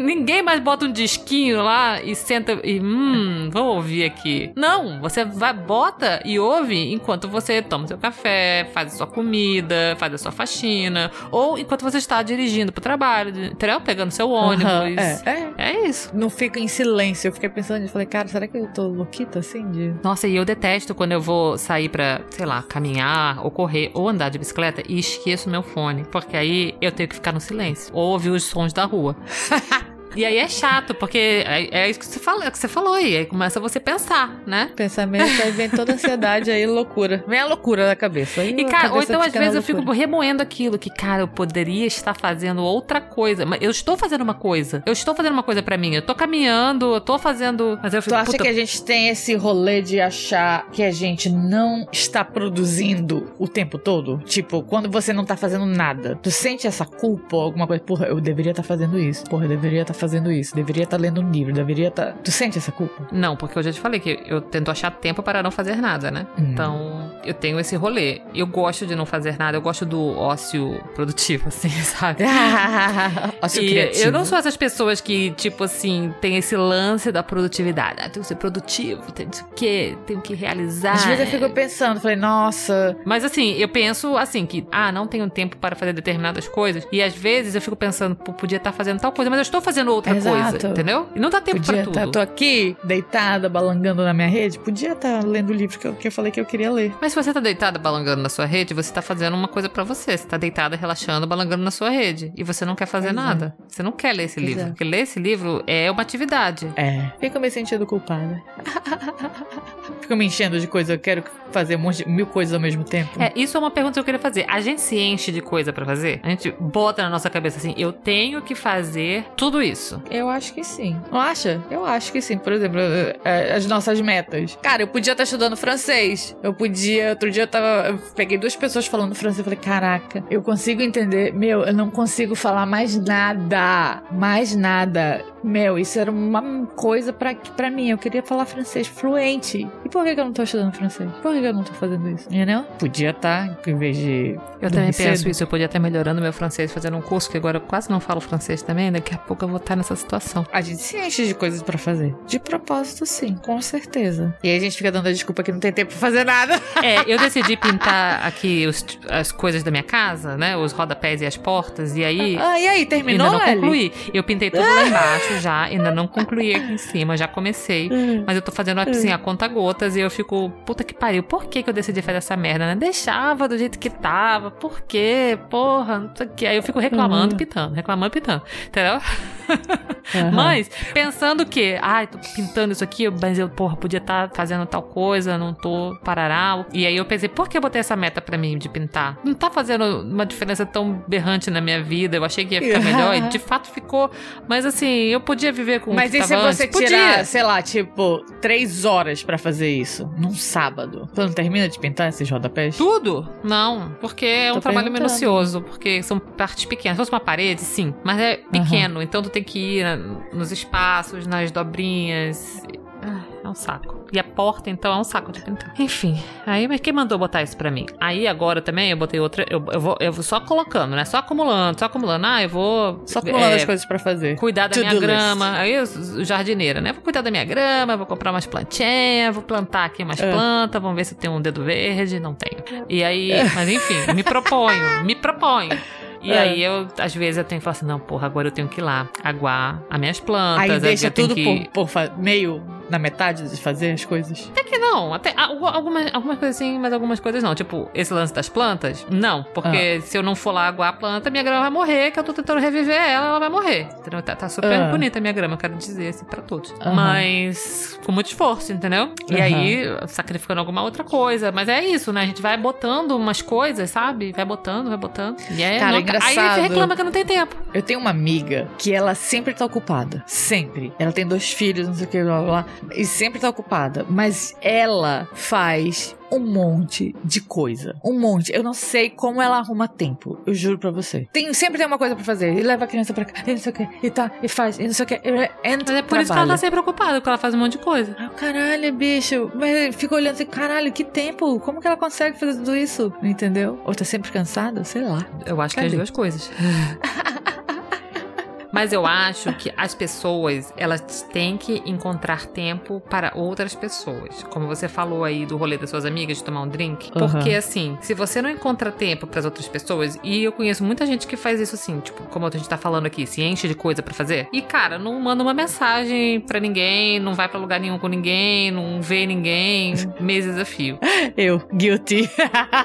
S2: Ninguém mais bota um disquinho lá e senta e hum, vou ouvir aqui. Não, você vai bota e ouve enquanto você toma seu café, faz a sua comida, faz a sua faxina, ou enquanto você está dirigindo pro trabalho, entendeu? Pegando seu ônibus. Uhum,
S1: é, é.
S2: é isso.
S1: Não fica em silêncio. Eu fiquei pensando, eu falei, cara, será que eu tô louquita assim de
S2: Nossa, e eu detesto quando eu vou sair para, sei lá, caminhar ou correr ou andar de bicicleta e esqueço meu fone, porque aí eu tenho que ficar no silêncio ou ouvir os sons da rua. E aí é chato, porque é, é isso que você, falou, é que você falou, e aí começa você pensar, né?
S1: Pensamento, aí vem toda a ansiedade aí, loucura. Vem a loucura na cabeça. Aí
S2: e, cara, ou então às vezes eu fico remoendo aquilo, que, cara, eu poderia estar fazendo outra coisa, mas eu estou fazendo uma coisa. Eu estou fazendo uma coisa para mim. Eu tô caminhando, eu tô fazendo. Mas eu fico,
S1: tu acha puta... que a gente tem esse rolê de achar que a gente não está produzindo o tempo todo? Tipo, quando você não tá fazendo nada, tu sente essa culpa ou alguma coisa? Porra, eu deveria estar tá fazendo isso. Porra, eu deveria estar tá fazendo isso, deveria estar tá lendo um livro, deveria estar. Tá... Tu sente essa culpa?
S2: Não, porque eu já te falei que eu tento achar tempo para não fazer nada, né? Hum. Então, eu tenho esse rolê. Eu gosto de não fazer nada, eu gosto do ócio produtivo, assim, sabe? ócio e criativo. Eu não sou essas pessoas que, tipo assim, tem esse lance da produtividade. Ah, tenho que ser produtivo, tem o quê, tenho que realizar.
S1: Às vezes eu fico pensando, falei, nossa.
S2: Mas assim, eu penso assim, que, ah, não tenho tempo para fazer determinadas coisas. E às vezes eu fico pensando, podia estar fazendo tal coisa, mas eu estou fazendo outra Exato. coisa, entendeu? E não dá tempo
S1: Podia
S2: pra
S1: tá,
S2: tudo.
S1: tô aqui, deitada, balangando na minha rede. Podia estar tá lendo o livro que eu, que eu falei que eu queria ler.
S2: Mas se você tá deitada, balangando na sua rede, você tá fazendo uma coisa para você. Você tá deitada, relaxando, balangando na sua rede. E você não quer fazer nada. Você não quer ler esse livro. Porque ler esse livro é uma atividade.
S1: É. Fico me sentindo culpada. Fico me enchendo de coisa. Eu quero fazer um monte de, mil coisas ao mesmo tempo.
S2: É, isso é uma pergunta que eu queria fazer. A gente se enche de coisa para fazer? A gente bota na nossa cabeça assim, eu tenho que fazer tudo isso.
S1: Eu acho que sim. Não acha? Eu acho que sim. Por exemplo, é, as nossas metas. Cara, eu podia estar estudando francês. Eu podia dia. Outro dia eu tava. Eu peguei duas pessoas falando francês. Eu falei, caraca, eu consigo entender. Meu, eu não consigo falar mais nada. Mais nada. Meu, isso era uma coisa pra, pra mim. Eu queria falar francês fluente. E por que, que eu não tô estudando francês? Por que, que eu não tô fazendo isso? Entendeu? Podia estar, tá, em vez de.
S2: Eu também penso cedo. isso. Eu podia estar melhorando meu francês, fazendo um curso, que agora eu quase não falo francês também. Daqui a pouco eu vou estar nessa situação.
S1: A gente se enche de coisas para fazer. De propósito, sim, com certeza. E aí a gente fica dando a desculpa que não tem tempo pra fazer nada.
S2: É, eu decidi pintar aqui os, as coisas da minha casa, né? Os rodapés e as portas. E aí.
S1: Ah, e aí, terminou?
S2: Ainda não concluí. Eu pintei tudo lá embaixo já, ainda não concluí aqui em cima, já comecei. Hum. Mas eu tô fazendo assim, a conta gotas e eu fico, puta que pariu, por que, que eu decidi fazer essa merda, né? Deixava do jeito que tava, por quê? Porra, não sei o que. Aí eu fico reclamando, uhum. pitando, reclamando, pitando. Entendeu? Uhum. Mas, pensando que, ai, tô pintando isso aqui, mas eu, porra, podia estar tá fazendo tal coisa, não tô, parará. E aí eu pensei, por que eu botei essa meta pra mim de pintar? Não tá fazendo uma diferença tão berrante na minha vida. Eu achei que ia ficar melhor e de fato ficou. Mas assim, eu podia viver com
S1: Mas
S2: e
S1: se você antes? tirar, podia. sei lá, tipo, três horas para fazer isso, num sábado? Tu não termina de pintar esses rodapés?
S2: Tudo? Não, porque é um trabalho minucioso, porque são partes pequenas. Se fosse uma parede, sim, mas é pequeno, uhum. então tu tem que ir nos espaços, nas dobrinhas. É um saco. E a porta, então, é um saco de pintar. Enfim, aí, mas quem mandou botar isso pra mim? Aí agora também eu botei outra. Eu, eu, vou, eu vou só colocando, né? Só acumulando, só acumulando. Ah, eu vou.
S1: Só acumulando é, as coisas pra fazer.
S2: Cuidar da to minha grama. List. Aí, eu, jardineira, né? Vou cuidar da minha grama, vou comprar umas plantinhas, vou plantar aqui umas é. plantas, vamos ver se tem um dedo verde. Não tenho. E aí, mas enfim, me proponho, me proponho. E é. aí eu, às vezes, eu tenho que falar assim, não, porra, agora eu tenho que ir lá aguar as minhas plantas.
S1: Aí deixa tudo que... por, por meio na metade de fazer as coisas?
S2: Até que não. Até algumas, algumas coisas sim, mas algumas coisas não. Tipo, esse lance das plantas, não. Porque ah. se eu não for lá aguar a planta, minha grama vai morrer, que eu tô tentando reviver ela, ela vai morrer. Entendeu? Tá, tá super ah. bonita a minha grama, eu quero dizer assim pra todos. Uhum. Mas com muito esforço, entendeu? E uhum. aí, sacrificando alguma outra coisa. Mas é isso, né? A gente vai botando umas coisas, sabe? Vai botando, vai botando. E é
S1: Cara, engraçado.
S2: Aí você reclama que não tem tempo.
S1: Eu tenho uma amiga que ela sempre tá ocupada. Sempre. Ela tem dois filhos, não sei o que, blá blá. E sempre tá ocupada. Mas ela faz um monte de coisa. Um monte. Eu não sei como ela arruma tempo. Eu juro pra você. Tem, sempre tem uma coisa pra fazer. E leva a criança pra cá. E não sei o que. E tá. E faz. E não sei o que. Entra,
S2: Mas é por trabalha. isso que ela tá sempre ocupada. Porque ela faz um monte de coisa.
S1: Ah, caralho, bicho. Mas fica olhando assim. Caralho, que tempo. Como que ela consegue fazer tudo isso? Entendeu? Ou tá sempre cansada? Sei lá.
S2: Eu acho Cadê? que é as duas coisas. Mas eu acho que as pessoas, elas têm que encontrar tempo para outras pessoas. Como você falou aí do rolê das suas amigas de tomar um drink. Uhum. Porque assim, se você não encontra tempo para as outras pessoas, e eu conheço muita gente que faz isso assim, tipo, como a gente tá falando aqui, se enche de coisa para fazer. E cara, não manda uma mensagem para ninguém, não vai para lugar nenhum com ninguém, não vê ninguém, meses a fio.
S1: Eu, guilty.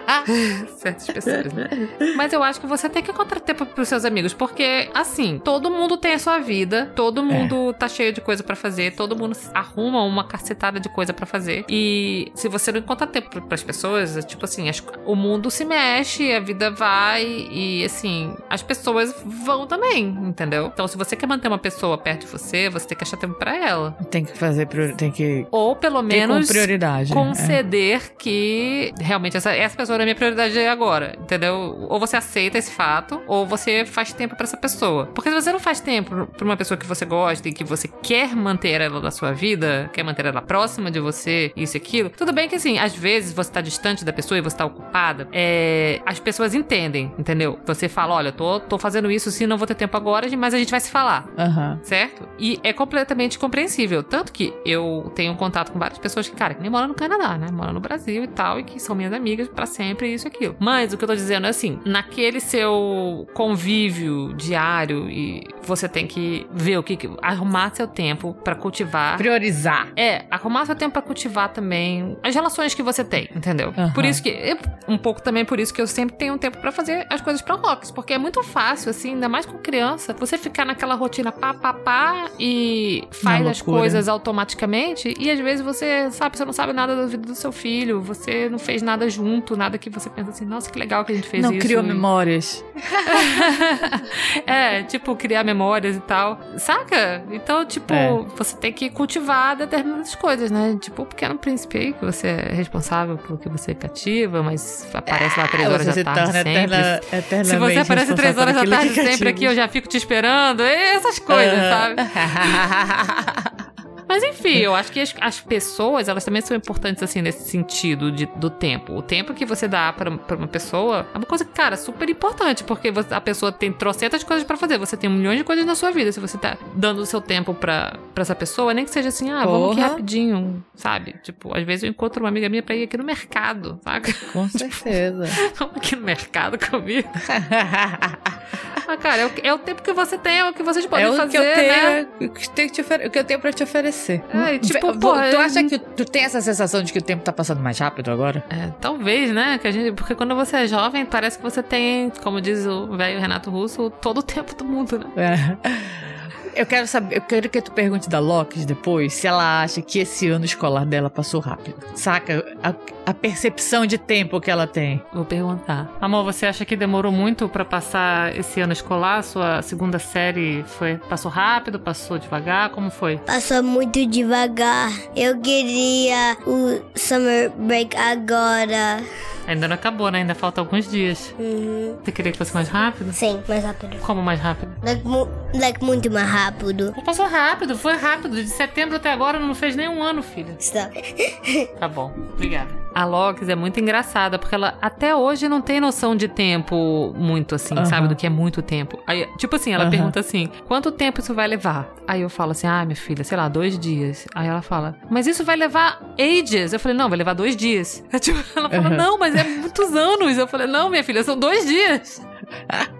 S2: Certas pessoas, né? Mas eu acho que você tem que encontrar tempo pros seus amigos, porque assim, todo mundo tem a sua vida, todo mundo é. tá cheio de coisa para fazer, todo mundo arruma uma cacetada de coisa para fazer. E se você não encontra tempo para as pessoas, é tipo assim, as, o mundo se mexe, a vida vai e assim, as pessoas vão também, entendeu? Então, se você quer manter uma pessoa perto de você, você tem que achar tempo para ela.
S1: Tem que fazer, tem que
S2: ou pelo menos
S1: prioridade,
S2: é. conceder é. que realmente essa, essa pessoa é a minha prioridade agora, entendeu? Ou você aceita esse fato, ou você faz tempo para essa pessoa. Porque se você não faz tempo pra uma pessoa que você gosta e que você quer manter ela na sua vida, quer manter ela próxima de você, isso e aquilo, tudo bem que assim, às vezes você tá distante da pessoa e você tá ocupada, é, as pessoas entendem, entendeu? Você fala, olha, tô, tô fazendo isso sim, não vou ter tempo agora, mas a gente vai se falar.
S1: Uhum.
S2: Certo? E é completamente compreensível. Tanto que eu tenho contato com várias pessoas que, cara, que nem moram no Canadá, né? Moram no Brasil e tal, e que são minhas amigas para sempre, isso e aquilo. Mas o que eu tô dizendo é assim, naquele seu convívio diário e você tem que ver o que. arrumar seu tempo para cultivar.
S1: Priorizar.
S2: É, arrumar seu tempo para cultivar também as relações que você tem, entendeu? Uhum. Por isso que. Um pouco também por isso que eu sempre tenho tempo para fazer as coisas pra Rocks. Porque é muito fácil, assim, ainda mais com criança, você ficar naquela rotina pá, pá, pá e faz as coisas automaticamente. E às vezes você, sabe, você não sabe nada da vida do seu filho, você não fez nada junto, nada que você pensa assim, nossa, que legal que a gente fez
S1: não
S2: isso.
S1: Não criou memórias.
S2: é, tipo, criar memórias e tal. Saca? Então, tipo,
S1: É.
S2: você tem que cultivar determinadas coisas, né? Tipo, o Pequeno Príncipe aí, que você é responsável pelo que você cativa, mas aparece lá três
S1: Ah,
S2: horas da tarde sempre.
S1: eterna,
S2: Se
S1: eternamente
S2: você aparece três horas da tarde sempre aqui, eu já fico te esperando. Essas coisas, sabe? Mas enfim, eu acho que as, as pessoas, elas também são importantes, assim, nesse sentido de, do tempo. O tempo que você dá pra, pra uma pessoa é uma coisa, cara, super importante, porque você- a pessoa tem trocentas coisas pra fazer. Você tem milhões de coisas na sua vida. Se você tá dando o seu tempo pra, pra essa pessoa, nem que seja assim, ah, vamos aqui
S1: Porra.
S2: rapidinho, sabe? Tipo, às vezes eu encontro uma amiga minha pra ir aqui no mercado, saca?
S1: Com certeza.
S2: Vamos aqui no mercado comigo. Ah, cara, é o, é o tempo que você tem, é o que vocês podem
S1: é o
S2: fazer,
S1: que eu
S2: né?
S1: o que tenho que te ofere- o que eu tenho pra te oferecer.
S2: É, e tipo,
S1: Ve-
S2: pô,
S1: tu
S2: é-
S1: acha que tu tem essa sensação de que o tempo tá passando mais rápido agora?
S2: É, talvez, né? Que a gente, porque quando você é jovem, parece que você tem, como diz o velho Renato Russo, todo o tempo do mundo, né?
S1: É. Eu quero saber, eu quero que tu pergunte da Locke depois se ela acha que esse ano escolar dela passou rápido. Saca? A, a percepção de tempo que ela tem.
S2: Vou perguntar. Amor, você acha que demorou muito pra passar esse ano escolar? Sua segunda série foi passou rápido, passou devagar? Como foi?
S3: Passou muito devagar. Eu queria o summer break agora.
S2: Ainda não acabou, né? Ainda falta alguns dias.
S3: Uhum.
S2: Você queria que fosse mais rápido?
S3: Sim, mais rápido.
S2: Como mais rápido?
S3: Like, mu like muito mais rápido.
S2: Mas Passou rápido, foi rápido. De setembro até agora não fez nem um ano, filha.
S3: Stop.
S2: Tá bom, obrigada. A Lox é muito engraçada, porque ela até hoje não tem noção de tempo muito assim,
S1: Aham.
S2: sabe? Do que é muito tempo. Aí, tipo assim, ela
S1: Aham.
S2: pergunta assim: quanto tempo isso vai levar? Aí eu falo assim: ah, minha filha, sei lá, dois dias. Aí ela fala: mas isso vai levar ages. Eu falei: não, vai levar dois dias. Tipo, ela fala:
S1: Aham.
S2: não, mas é muitos anos. Eu falei: não, minha filha, são dois dias.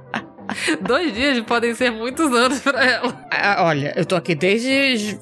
S2: dois dias podem ser muitos anos pra ela.
S1: Ah, olha, eu tô aqui desde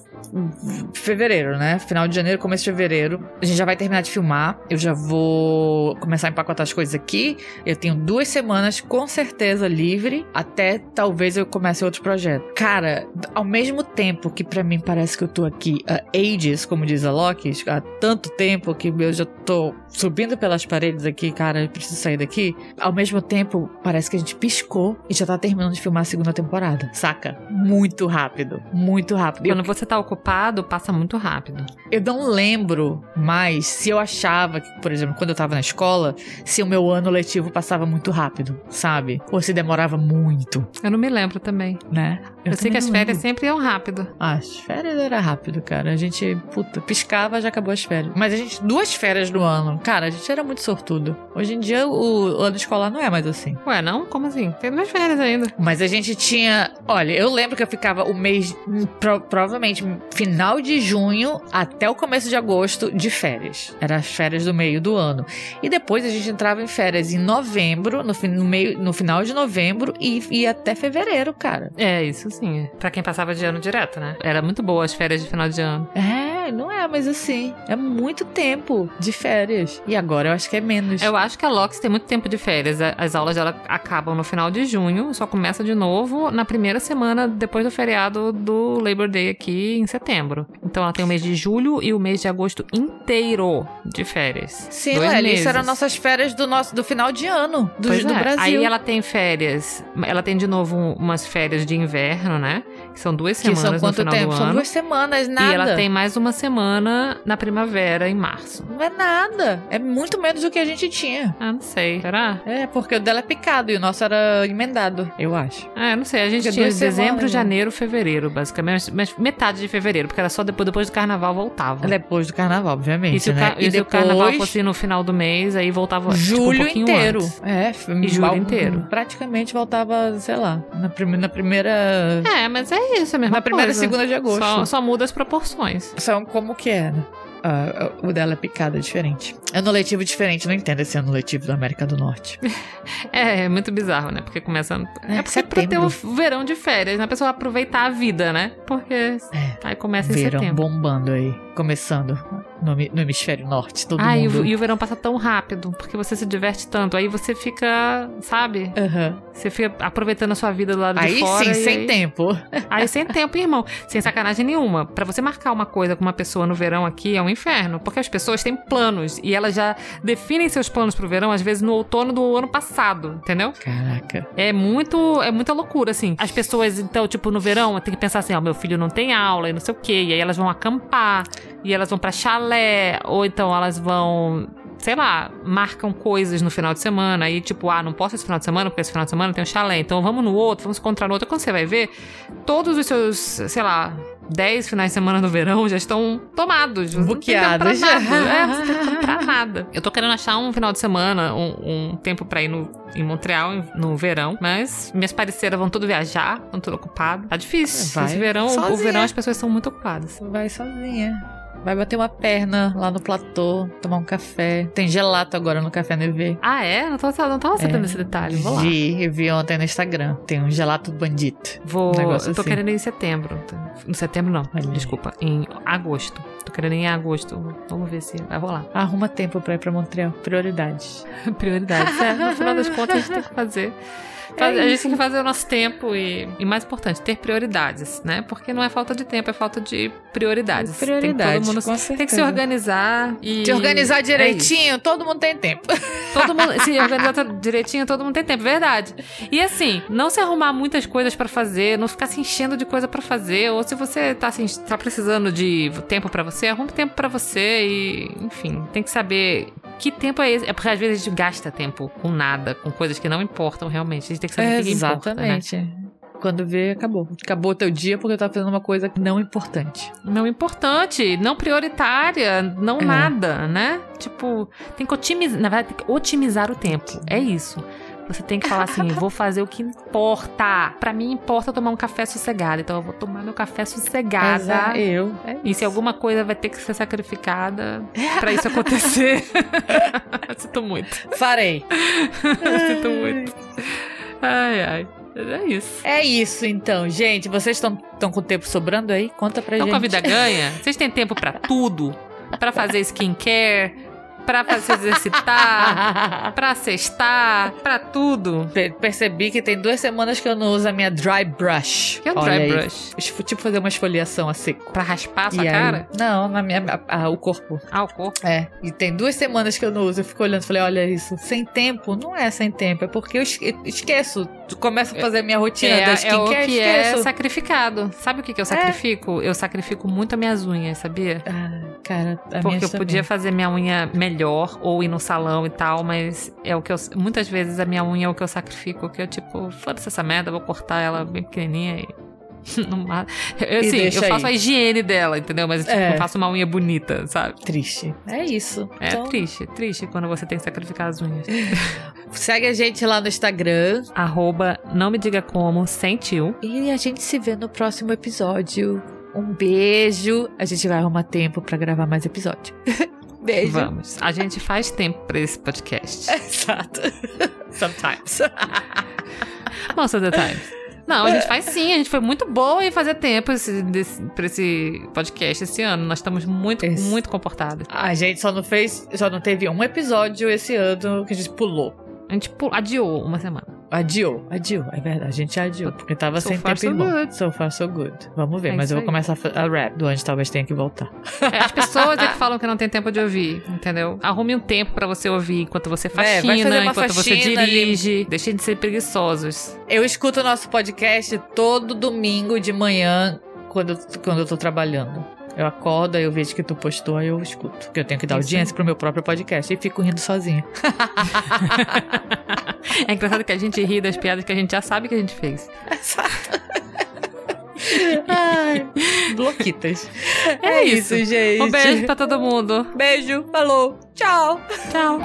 S1: fevereiro, né? Final de janeiro, começo de fevereiro. A gente já vai terminar de filmar. Eu já vou começar a empacotar as coisas aqui. Eu tenho duas semanas com certeza livre. Até talvez eu comece outro projeto. Cara, ao mesmo tempo que pra mim parece que eu tô aqui há ages, como diz a Loki, há tanto tempo que eu já tô subindo pelas paredes aqui, cara, eu preciso sair daqui. Ao mesmo tempo, parece que a gente piscou e já tá terminando de filmar a segunda temporada, saca? Muito rápido, muito rápido. Eu,
S2: Quando você tá ocupado, passa muito rápido.
S1: eu não lembro mais se eu achava que, por exemplo, quando eu tava na escola, se o meu ano letivo passava muito rápido, sabe? Ou se demorava muito,
S2: Eu não me lembro também.
S1: né?
S2: Eu, sei
S1: também
S2: que as férias sempre iam rápido.
S1: Ah, as férias era rápido, cara. A gente, puta, piscava, já acabou as férias. Mas a gente, duas férias no ano. Cara, a gente era muito sortudo. Hoje em dia, o, o ano escolar não é mais assim.
S2: Ué, não? Como assim? Tem duas férias ainda.
S1: Mas a gente tinha. Olha, eu lembro que eu ficava o mês. pro- provavelmente final de junho até o começo de agosto de férias. Era as férias do meio do ano. E depois a gente entrava em férias em novembro, no, no meio, no final de novembro e ia até fevereiro, cara.
S2: É, isso sim. Pra quem passava de ano direto, né? Era muito boa as férias de final de ano.
S1: É, não é, mas assim, é muito tempo de férias. E agora eu acho que é menos.
S2: Eu acho que a Lox tem muito tempo de férias. As aulas dela acabam no final de junho, só começa de novo na primeira semana depois do feriado do Labor Day aqui em setembro. Então ela tem o mês de julho e o mês de agosto inteiro de férias.
S1: Sim,
S2: Dois
S1: Lely,
S2: meses.
S1: isso eram nossas férias do nosso do final de ano do, do
S2: é.
S1: Brasil.
S2: Aí ela tem férias. Ela tem de novo um- umas férias de inverno, né? Que são duas
S1: que
S2: semanas
S1: são
S2: no
S1: quanto
S2: final
S1: tempo?
S2: do
S1: São
S2: ano.
S1: duas semanas, nada.
S2: E ela tem mais uma semana na primavera, em março.
S1: Não é nada. É muito menos do que a gente tinha.
S2: Ah, não sei. Será?
S1: É, porque o dela é picado e o nosso era emendado, eu acho.
S2: É, não sei. A gente
S1: Porque
S2: tinha dezembro,
S1: semanas, né?
S2: janeiro, fevereiro, basicamente. Mas metade de fevereiro, porque era só depois, depois do carnaval voltava.
S1: Depois do carnaval, obviamente,
S2: e se, o,
S1: né?
S2: ca- e se o carnaval fosse no final do mês, aí voltava tipo, um
S1: julho inteiro.
S2: antes.
S1: É,
S2: E julho inteiro.
S1: Praticamente voltava, sei lá, na, prime- na primeira.
S2: É, mas é isso, é a mesma
S1: na primeira
S2: coisa.
S1: segunda de agosto.
S2: Só, só muda as proporções.
S1: São como que é, Ah, o dela é picado, é diferente. Ano letivo diferente, não entendo esse ano letivo da América do Norte.
S2: É, é muito bizarro, né? Porque começa. É,
S1: É,
S2: porque é pra ter
S1: setembro.
S2: o verão de férias, né? A pessoa aproveitar a vida, né? Porque
S1: É.
S2: aí começa em
S1: Verão
S2: setembro.
S1: bombando aí. Começando. no, no hemisfério norte, todo
S2: ah,
S1: mundo.
S2: E o, e o verão passa tão rápido, porque você se diverte tanto. Aí você fica, sabe?
S1: Uhum.
S2: Você fica aproveitando a sua vida do lado
S1: aí
S2: de fora.
S1: Sim, sem
S2: aí...
S1: tempo.
S2: Aí sem tempo, irmão. Sem sacanagem nenhuma. Para você marcar uma coisa com uma pessoa no verão aqui é um inferno. Porque as pessoas têm planos. E elas já definem seus planos pro verão, às vezes no outono do ano passado, entendeu?
S1: Caraca.
S2: É muito. É muita loucura, assim. As pessoas, então, tipo, no verão, tem que pensar assim, ó, meu filho não tem aula e não sei o quê. E aí elas vão acampar. E elas vão para chalé. Ou então elas vão sei lá, marcam coisas no final de semana. Aí, tipo, ah, não posso esse final de semana, porque esse final de semana tem um chalé. Então vamos no outro, vamos encontrar no outro. Quando você vai ver, todos os seus, sei lá, 10 finais de semana no verão já estão tomados.
S1: Buqueados.
S2: Não tem nada. é, não tem tempo pra nada. Eu tô querendo achar um final de semana, um, um tempo pra ir no, em Montreal no verão, mas minhas parceiras vão tudo viajar, estão tudo ocupadas. Tá difícil.
S1: Vai
S2: Esse verão,
S1: sozinha.
S2: o verão as pessoas são muito ocupadas.
S1: Vai sozinha. Vai bater uma perna lá no platô, tomar um café. Tem gelato agora no Café Neve.
S2: Ah, é? Não, tô, não tava sabendo desse detalhe. Vou lá.
S1: Vi, vi ontem no Instagram. Tem um gelato bandito.
S2: Vou.
S1: Um
S2: eu tô
S1: assim.
S2: querendo ir em setembro. Em setembro não.
S1: Aí.
S2: Desculpa. Em agosto. Tô querendo ir em agosto. Vamos ver se vai rolar.
S1: Arruma tempo pra ir pra Montreal. Prioridades.
S2: Prioridades. É, no final das contas, a gente tem que fazer. Faz- a gente tem que fazer o nosso tempo e, e mais importante, ter prioridades, né? Porque não é falta de tempo, é falta de prioridades. tem que
S1: Prioridade,
S2: todo mundo tem que se organizar e
S1: Se organizar
S2: é
S1: direitinho, todo mundo tem tempo.
S2: Todo mundo se organizar direitinho, todo mundo tem tempo, verdade. E assim, não se arrumar muitas coisas pra fazer, não ficar se enchendo de coisa pra fazer, ou se você tá, assim, tá precisando de tempo pra você, arrume tempo pra você e, enfim, tem que saber que tempo é esse. É porque às vezes a gente gasta tempo com nada, com coisas que não importam realmente. A gente tem que saber o que que importa, né?
S1: Exatamente. Quando vê, acabou. Acabou o teu dia porque eu tava fazendo uma coisa não importante.
S2: Não importante, não prioritária, não
S1: É.
S2: nada, né? Tipo, tem que otimizar, na verdade, tem que otimizar o tempo. É isso. Você tem que falar assim, vou fazer o que importa. Pra mim importa tomar um café sossegado, então eu vou tomar meu café sossegada.
S1: Eu. É
S2: E se alguma coisa vai ter que ser sacrificada pra isso acontecer. Sinto muito.
S1: Farei.
S2: Sinto muito. Ai, ai. É isso.
S1: É isso, então, gente. Vocês estão com o tempo sobrando aí? Conta pra
S2: Então,
S1: gente.
S2: com a vida ganha, vocês têm tempo pra tudo? Pra fazer skincare, pra se exercitar, pra cestar, pra tudo.
S1: Pe- Percebi que tem duas semanas que eu não uso a minha dry brush.
S2: Que é um
S1: Olha
S2: dry
S1: aí.
S2: brush?
S1: Tipo fazer uma esfoliação a seco.
S2: Pra raspar a sua
S1: E aí-
S2: cara?
S1: Não, na minha. a- a- o corpo.
S2: Ah, o corpo.
S1: É. E tem duas semanas que eu não uso. Eu fico olhando e falei: olha isso. Sem tempo? Não é sem tempo. É porque eu esque- esqueço. Começo a fazer a minha rotina
S2: É,
S1: da
S2: é o
S1: skincare,
S2: que é
S1: esqueço.
S2: sacrificado. Sabe o que, que eu sacrifico? Eu sacrifico muito as minhas unhas, sabia?
S1: Ah, cara, a
S2: Porque eu podia fazer minha unha melhor ou ir no salão e tal, mas é o que eu. Muitas vezes a minha unha é o que eu sacrifico, que eu, tipo, foda-se essa merda, vou cortar ela bem pequenininha e. Eu, assim, eu faço
S1: aí.
S2: a higiene dela, entendeu? Mas tipo,
S1: É.
S2: eu faço uma unha bonita, sabe?
S1: Triste. É isso.
S2: É
S1: Então,
S2: triste, triste quando você tem que sacrificar as unhas.
S1: segue a gente lá no Instagram.
S2: Arroba não me diga como, sentiu.
S1: E a gente se vê no próximo episódio. Um beijo. A gente vai arrumar tempo pra gravar mais episódio. beijo.
S2: Vamos. A gente faz tempo pra esse podcast.
S1: Exato. Sometimes.
S2: Most of the time. Não, a gente faz sim, a gente foi muito boa em fazer tempo esse, desse, pra esse podcast esse ano. Nós estamos muito,
S1: Esse.
S2: muito comportados.
S1: A gente só não fez, só não teve um episódio esse ano que a gente pulou.
S2: A gente pu- adiou uma semana.
S1: Adiou, adiou, é verdade. A gente adiou, porque tava
S2: So
S1: sem
S2: far,
S1: tempo
S2: so
S1: bom.
S2: good.
S1: So far, so good. Vamos ver,
S2: É
S1: mas eu vou
S2: aí.
S1: começar a rap do onde talvez tenha que voltar.
S2: É, as pessoas é que falam que não tem tempo de ouvir, entendeu? Arrume um tempo pra você ouvir enquanto você
S1: É,
S2: faxina,
S1: uma
S2: enquanto você
S1: faxina ali.
S2: dirige. Deixem de ser preguiçosos.
S1: Eu escuto o nosso podcast todo domingo de manhã quando, eu- quando eu tô trabalhando. Eu acordo, aí eu vejo que tu postou, aí eu escuto. Porque eu tenho que dar
S2: Isso
S1: audiência pro meu próprio podcast. E fico rindo sozinha.
S2: É engraçado que a gente ri das piadas que a gente já sabe que a gente fez.
S1: Ai, bloquitas.
S2: É isso.
S1: gente.
S2: Um beijo pra todo mundo.
S1: Beijo, falou, tchau.
S2: Tchau.